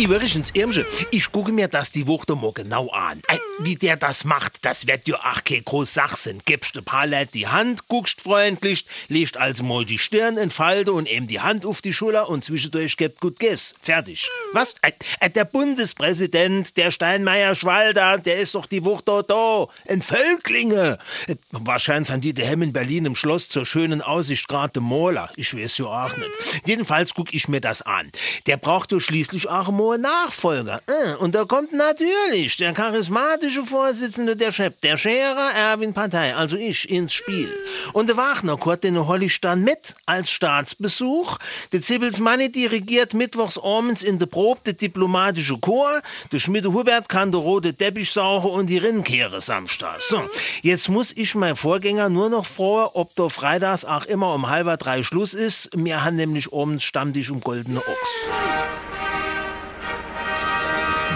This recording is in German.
Übrigens, Irmsche, ich gucke mir das die Woche mal genau an. Ey, wie der das macht, das wird ja auch keine große Sache sein. Gibst paar Leute die Hand, guckst freundlich, legst also mal die Stirn in Falte und eben die Hand auf die Schulter und zwischendurch gibt gut Guess. Fertig. Was? Ey, der Bundespräsident, der Steinmeier-Schwalder, der ist doch die Woche da, da. Ein Völklinge. Äh, Wahrscheinlich sind die daheim in Berlin im Schloss zur schönen Aussicht gerade Maler. Ich weiß ja auch nicht. Jedenfalls guck ich mir das an. Der braucht ja schließlich auch einen Nachfolger. Äh, Und da kommt natürlich der charismatische Vorsitzende der Chef, der Scherer Erwin Partei, also ich, ins Spiel. Und der Wagner kommt den Hollig dann mit als Staatsbesuch. Der Zibbels Manni dirigiert mittwochs abends in der Probe der diplomatische Chor. Der Schmiede Hubert kann der rote Teppich saugen und die Rinnkehre samstags. So, jetzt muss ich mein Vorgänger nur noch fragen, ob da freitags auch immer um halber drei Schluss ist. Wir haben nämlich abends Stammtisch um Goldene Ochs.